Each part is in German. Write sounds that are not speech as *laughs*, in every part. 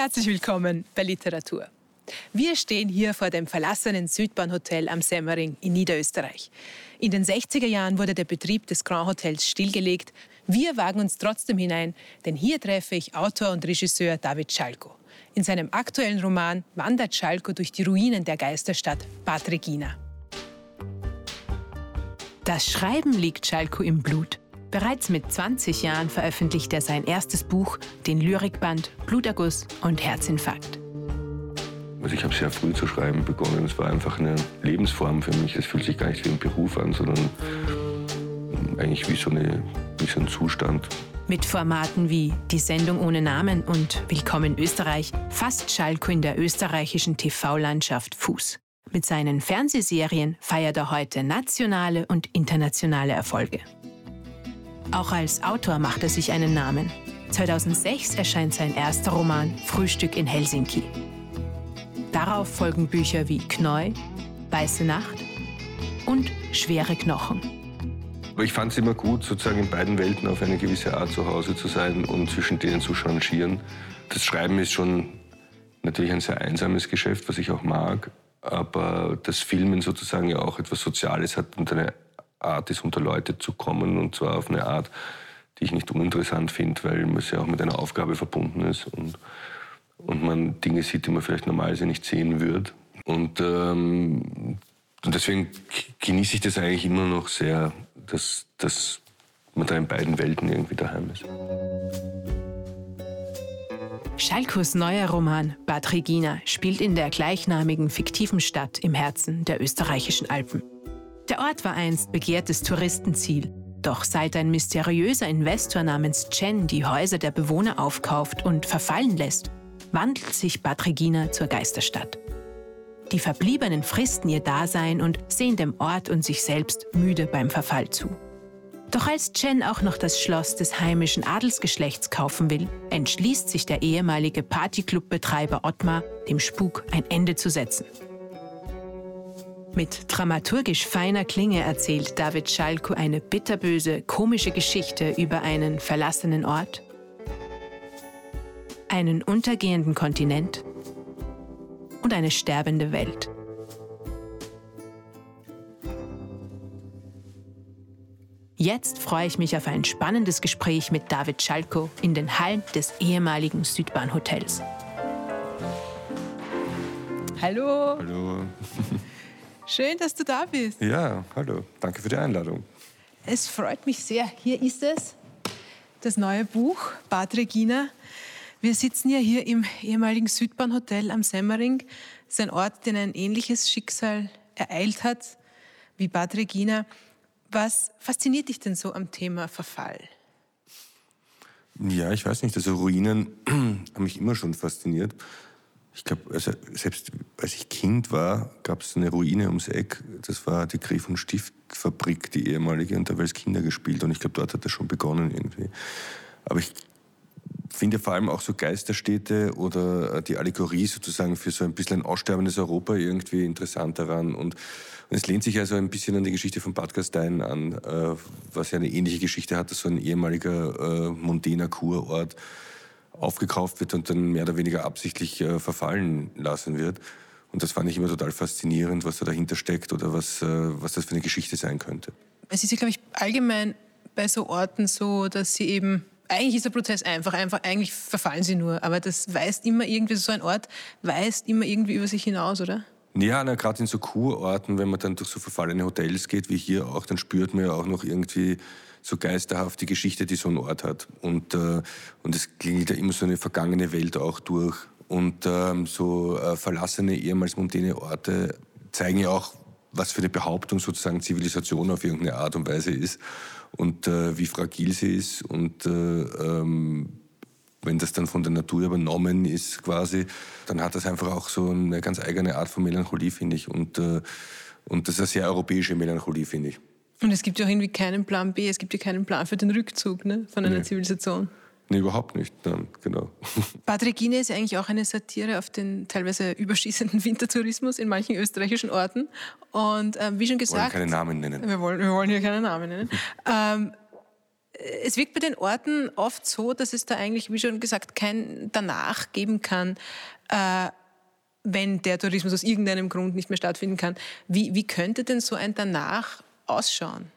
Herzlich willkommen bei Literatur. Wir stehen hier vor dem verlassenen Südbahnhotel am Semmering in Niederösterreich. In den 60er Jahren wurde der Betrieb des Grand Hotels stillgelegt. Wir wagen uns trotzdem hinein, denn hier treffe ich Autor und Regisseur David Schalko. In seinem aktuellen Roman wandert Schalko durch die Ruinen der Geisterstadt Bad Regina. Das Schreiben liegt Schalko im Blut. Bereits mit 20 Jahren veröffentlicht er sein erstes Buch, den Lyrikband Bluterguss und Herzinfarkt. Also ich habe sehr früh zu schreiben begonnen. Es war einfach eine Lebensform für mich. Es fühlt sich gar nicht wie ein Beruf an, sondern eigentlich wie so, eine, wie so ein Zustand. Mit Formaten wie Die Sendung ohne Namen und Willkommen Österreich fasst Schalko in der österreichischen TV-Landschaft Fuß. Mit seinen Fernsehserien feiert er heute nationale und internationale Erfolge. Auch als Autor macht er sich einen Namen. 2006 erscheint sein erster Roman Frühstück in Helsinki. Darauf folgen Bücher wie Kneu, Weiße Nacht und Schwere Knochen. Ich fand es immer gut, sozusagen in beiden Welten auf eine gewisse Art zu Hause zu sein und zwischen denen zu changieren. Das Schreiben ist schon natürlich ein sehr einsames Geschäft, was ich auch mag. Aber das Filmen sozusagen ja auch etwas Soziales hat und eine Art ist, unter Leute zu kommen und zwar auf eine Art, die ich nicht uninteressant finde, weil es ja auch mit einer Aufgabe verbunden ist und, und man Dinge sieht, die man vielleicht normalerweise nicht sehen würde. Und, ähm, deswegen genieße ich das eigentlich immer noch sehr, dass, dass man da in beiden Welten irgendwie daheim ist. Schalkos neuer Roman Bad Regina spielt in der gleichnamigen fiktiven Stadt im Herzen der österreichischen Alpen. Der Ort war einst begehrtes Touristenziel. Doch seit ein mysteriöser Investor namens Chen die Häuser der Bewohner aufkauft und verfallen lässt, wandelt sich Bad Regina zur Geisterstadt. Die Verbliebenen fristen ihr Dasein und sehen dem Ort und sich selbst müde beim Verfall zu. Doch als Chen auch noch das Schloss des heimischen Adelsgeschlechts kaufen will, entschließt sich der ehemalige Partyclubbetreiber Ottmar, dem Spuk ein Ende zu setzen. Mit dramaturgisch feiner Klinge erzählt David Schalko eine bitterböse, komische Geschichte über einen verlassenen Ort, einen untergehenden Kontinent und eine sterbende Welt. Jetzt freue ich mich auf ein spannendes Gespräch mit David Schalko in den Hallen des ehemaligen Südbahnhotels. Hallo. Hallo. Schön, dass du da bist. Ja, hallo. Danke für die Einladung. Es freut mich sehr. Hier ist es, das neue Buch Bad Regina. Wir sitzen ja hier im ehemaligen Südbahnhotel am Semmering. Das ist ein Ort, den ein ähnliches Schicksal ereilt hat wie Bad Regina. Was fasziniert dich denn so am Thema Verfall? Ja, ich weiß nicht. Also Ruinen *clears throat* haben mich immer schon fasziniert. Ich glaube, also selbst als ich Kind war, gab es eine Ruine ums Eck. Das war die Griff- und Stiftfabrik, die ehemalige, und da wir als Kinder gespielt. Und ich glaube, dort hat das schon begonnen irgendwie. Aber ich finde vor allem auch so Geisterstädte oder die Allegorie sozusagen für so ein bisschen ein aussterbendes Europa irgendwie interessant daran. Und, und es lehnt sich also ein bisschen an die Geschichte von Bad Gastein an, äh, was ja eine ähnliche Geschichte hat, so ein ehemaliger äh, mondäner Kurort aufgekauft wird und dann mehr oder weniger absichtlich äh, verfallen lassen wird. Und das fand ich immer total faszinierend, was da dahinter steckt oder was, äh, was das für eine Geschichte sein könnte. Es ist ja, glaube ich, allgemein bei so Orten so, dass sie eben eigentlich ist der Prozess einfach, einfach, eigentlich verfallen sie nur, aber das weist immer irgendwie, so ein Ort weist immer irgendwie über sich hinaus, oder? Ja, gerade in so Kurorten, wenn man dann durch so verfallene Hotels geht, wie hier auch, dann spürt man ja auch noch irgendwie so geisterhaft die Geschichte, die so ein Ort hat. Und, äh, und es klingelt ja immer so eine vergangene Welt auch durch. Und ähm, so äh, verlassene, ehemals mondäne Orte zeigen ja auch, was für eine Behauptung sozusagen Zivilisation auf irgendeine Art und Weise ist und äh, wie fragil sie ist. Und äh, ähm, wenn das dann von der Natur übernommen ist quasi, dann hat das einfach auch so eine ganz eigene Art von Melancholie, finde ich. Und, äh, und das ist eine sehr europäische Melancholie, finde ich. Und es gibt ja auch irgendwie keinen Plan B, es gibt ja keinen Plan für den Rückzug ne, von einer nee. Zivilisation. Nee, überhaupt nicht. Nein, genau. *laughs* Bad Regina ist eigentlich auch eine Satire auf den teilweise überschießenden Wintertourismus in manchen österreichischen Orten. Und ähm, wie schon gesagt. Wir wollen keine Namen nennen. Wir wollen, wir wollen hier keine Namen nennen. *laughs* ähm, es wirkt bei den Orten oft so, dass es da eigentlich, wie schon gesagt, kein Danach geben kann, äh, wenn der Tourismus aus irgendeinem Grund nicht mehr stattfinden kann. Wie, wie könnte denn so ein Danach ausschauen?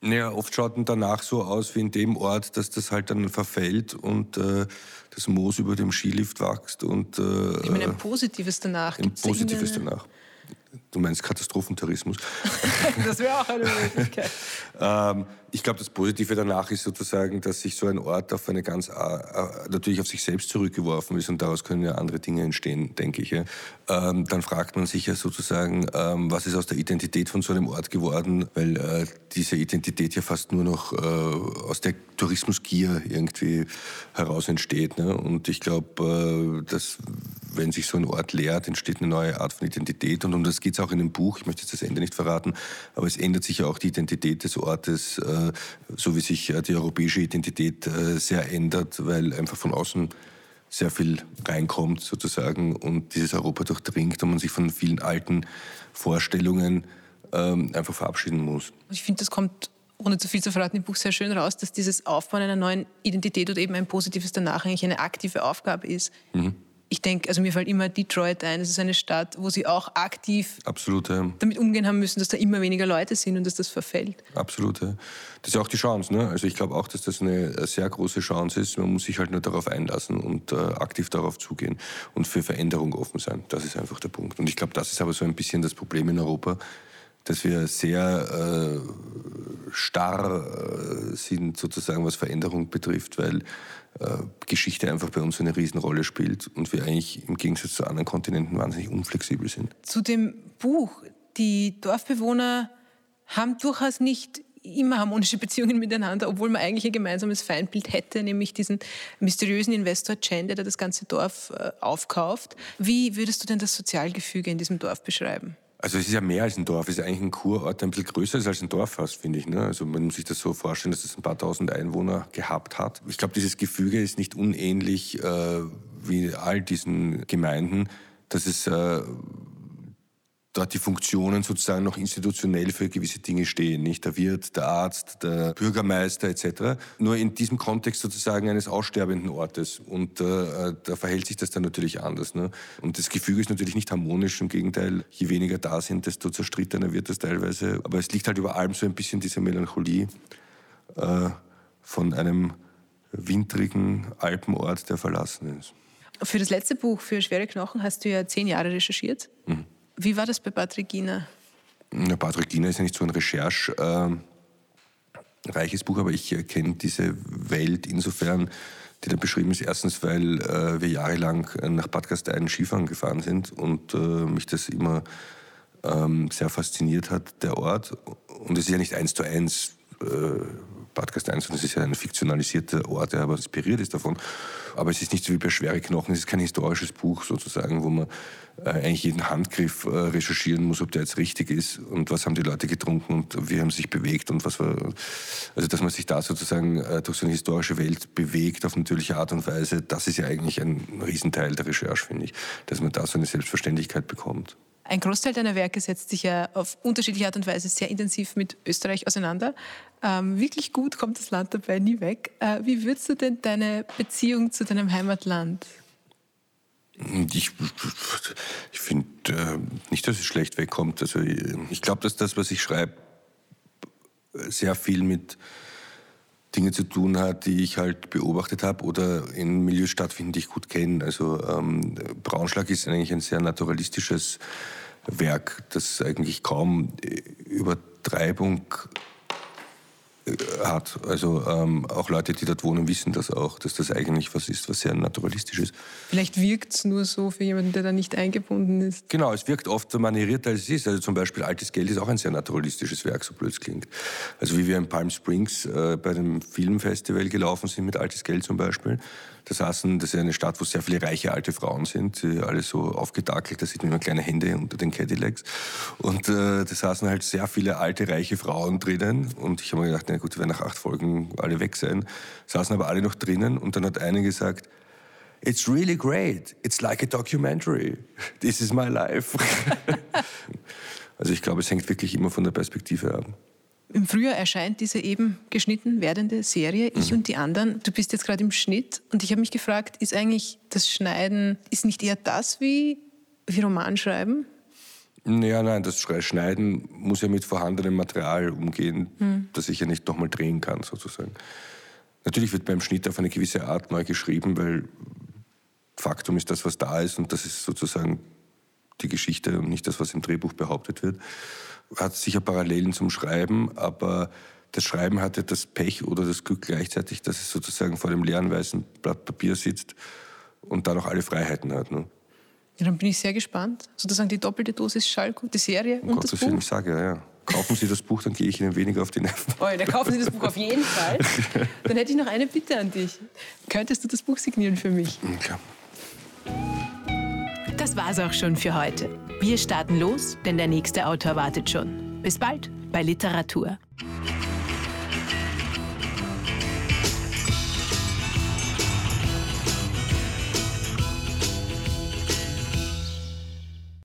Naja, oft schaut ein danach so aus wie in dem Ort, dass das halt dann verfällt und äh, das Moos über dem Skilift wächst. Und, äh, ich meine, ein positives danach. Ein positives danach. Du meinst Katastrophentourismus? *laughs* das wäre auch eine Möglichkeit. *laughs* ähm, ich glaube, das Positive danach ist sozusagen, dass sich so ein Ort auf eine ganz, äh, natürlich auf sich selbst zurückgeworfen ist und daraus können ja andere Dinge entstehen, denke ich. Ja. Ähm, dann fragt man sich ja sozusagen, ähm, was ist aus der Identität von so einem Ort geworden, weil äh, diese Identität ja fast nur noch äh, aus der Tourismusgier irgendwie heraus entsteht. Ne? Und ich glaube, äh, dass wenn sich so ein Ort leert, entsteht eine neue Art von Identität und um das geht es auch in dem Buch. Ich möchte jetzt das Ende nicht verraten, aber es ändert sich ja auch die Identität des Ortes äh, so wie sich äh, die europäische Identität äh, sehr ändert, weil einfach von außen sehr viel reinkommt sozusagen und dieses Europa durchdringt und man sich von vielen alten Vorstellungen ähm, einfach verabschieden muss. Ich finde, das kommt ohne zu viel zu verraten, im Buch sehr schön raus, dass dieses Aufbauen einer neuen Identität oder eben ein positives danach eigentlich eine aktive Aufgabe ist. Mhm ich denke, also mir fällt immer Detroit ein. Es ist eine Stadt, wo sie auch aktiv Absolut, ja. damit umgehen haben müssen, dass da immer weniger Leute sind und dass das verfällt. Absolut. Ja. Das ist auch die Chance. Ne? Also ich glaube auch, dass das eine sehr große Chance ist. Man muss sich halt nur darauf einlassen und äh, aktiv darauf zugehen und für Veränderung offen sein. Das ist einfach der Punkt. Und ich glaube, das ist aber so ein bisschen das Problem in Europa, dass wir sehr äh, starr äh, sind, sozusagen, was Veränderung betrifft, weil äh, Geschichte einfach bei uns eine Riesenrolle spielt und wir eigentlich im Gegensatz zu anderen Kontinenten wahnsinnig unflexibel sind. Zu dem Buch. Die Dorfbewohner haben durchaus nicht immer harmonische Beziehungen *laughs* miteinander, obwohl man eigentlich ein gemeinsames Feindbild hätte, nämlich diesen mysteriösen Investor Chen, der das ganze Dorf äh, aufkauft. Wie würdest du denn das Sozialgefüge in diesem Dorf beschreiben? Also es ist ja mehr als ein Dorf, es ist eigentlich ein Kurort, der ein bisschen größer ist als ein Dorf fast, finde ich. Ne? Also man muss sich das so vorstellen, dass es ein paar tausend Einwohner gehabt hat. Ich glaube, dieses Gefüge ist nicht unähnlich äh, wie all diesen Gemeinden, dass es äh, dort die Funktionen sozusagen noch institutionell für gewisse Dinge stehen, nicht der Wirt, der Arzt, der Bürgermeister etc. Nur in diesem Kontext sozusagen eines aussterbenden Ortes und äh, da verhält sich das dann natürlich anders. Ne? Und das Gefüge ist natürlich nicht harmonisch, im Gegenteil, je weniger da sind, desto zerstrittener wird das teilweise. Aber es liegt halt über allem so ein bisschen diese Melancholie äh, von einem wintrigen Alpenort, der verlassen ist. Für das letzte Buch, für Schwere Knochen, hast du ja zehn Jahre recherchiert. Mhm. Wie war das bei Patrick Giener? Ja, Patrick Giener ist ja nicht so ein Recherche. Äh, reiches Buch, aber ich kenne diese Welt insofern, die da beschrieben ist. Erstens, weil äh, wir jahrelang nach Bad Gastein Skifahren gefahren sind und äh, mich das immer ähm, sehr fasziniert hat, der Ort. Und es ist ja nicht eins zu eins äh, Bad Gastein, sondern es ist ja ein fiktionalisierter Ort, der aber inspiriert ist davon. Aber es ist nicht so wie bei Schwere Knochen, es ist kein historisches Buch sozusagen, wo man äh, eigentlich jeden Handgriff äh, recherchieren muss, ob der jetzt richtig ist und was haben die Leute getrunken und wie haben sie sich bewegt und was war. Also, dass man sich da sozusagen äh, durch so eine historische Welt bewegt auf natürliche Art und Weise, das ist ja eigentlich ein Riesenteil der Recherche, finde ich, dass man da so eine Selbstverständlichkeit bekommt. Ein Großteil deiner Werke setzt sich ja auf unterschiedliche Art und Weise sehr intensiv mit Österreich auseinander. Ähm, wirklich gut kommt das Land dabei nie weg. Äh, wie würdest du denn deine Beziehung zu deinem Heimatland ich, ich finde äh, nicht, dass es schlecht wegkommt. Also ich glaube, dass das, was ich schreibe, sehr viel mit Dingen zu tun hat, die ich halt beobachtet habe oder in Milieus stattfinden, die ich gut kenne. Also ähm, Braunschlag ist eigentlich ein sehr naturalistisches Werk, das eigentlich kaum Übertreibung hat. Also ähm, auch Leute, die dort wohnen, wissen das auch, dass das eigentlich was ist, was sehr naturalistisch ist. Vielleicht wirkt es nur so für jemanden, der da nicht eingebunden ist. Genau, es wirkt oft so manierierter, als es ist. Also zum Beispiel Altes Geld ist auch ein sehr naturalistisches Werk, so blöd es klingt. Also wie wir in Palm Springs äh, bei dem Filmfestival gelaufen sind mit Altes Geld zum Beispiel, da saßen, das ist eine Stadt, wo sehr viele reiche alte Frauen sind, die alle so aufgedackelt, da sieht man immer kleine Hände unter den Cadillacs. Und äh, da saßen halt sehr viele alte, reiche Frauen drinnen. Und ich habe mir gedacht, na gut, die werden nach acht Folgen alle weg sein. Saßen aber alle noch drinnen und dann hat eine gesagt, It's really great. It's like a documentary. This is my life. *laughs* also ich glaube, es hängt wirklich immer von der Perspektive ab. Im Frühjahr erscheint diese eben geschnitten werdende Serie, Ich mhm. und die anderen. Du bist jetzt gerade im Schnitt und ich habe mich gefragt, ist eigentlich das Schneiden, ist nicht eher das wie, wie Romanschreiben? Ja, nein, das Schneiden muss ja mit vorhandenem Material umgehen, mhm. das ich ja nicht nochmal drehen kann, sozusagen. Natürlich wird beim Schnitt auf eine gewisse Art neu geschrieben, weil Faktum ist das, was da ist und das ist sozusagen die Geschichte und nicht das, was im Drehbuch behauptet wird. Hat sicher Parallelen zum Schreiben, aber das Schreiben hatte das Pech oder das Glück gleichzeitig, dass es sozusagen vor dem leeren weißen Blatt Papier sitzt und da noch alle Freiheiten hat. Ne? Ja, dann bin ich sehr gespannt. Sozusagen die doppelte Dosis Schalko, die Serie um und Gottes das Buch. Willen, ich sage ja, ja. Kaufen Sie das Buch, dann gehe ich Ihnen weniger auf die Nerven. Oh, dann kaufen Sie das Buch auf jeden Fall. *laughs* Dann hätte ich noch eine Bitte an dich. Könntest du das Buch signieren für mich? Das war's auch schon für heute. Wir starten los, denn der nächste Autor wartet schon. Bis bald bei Literatur.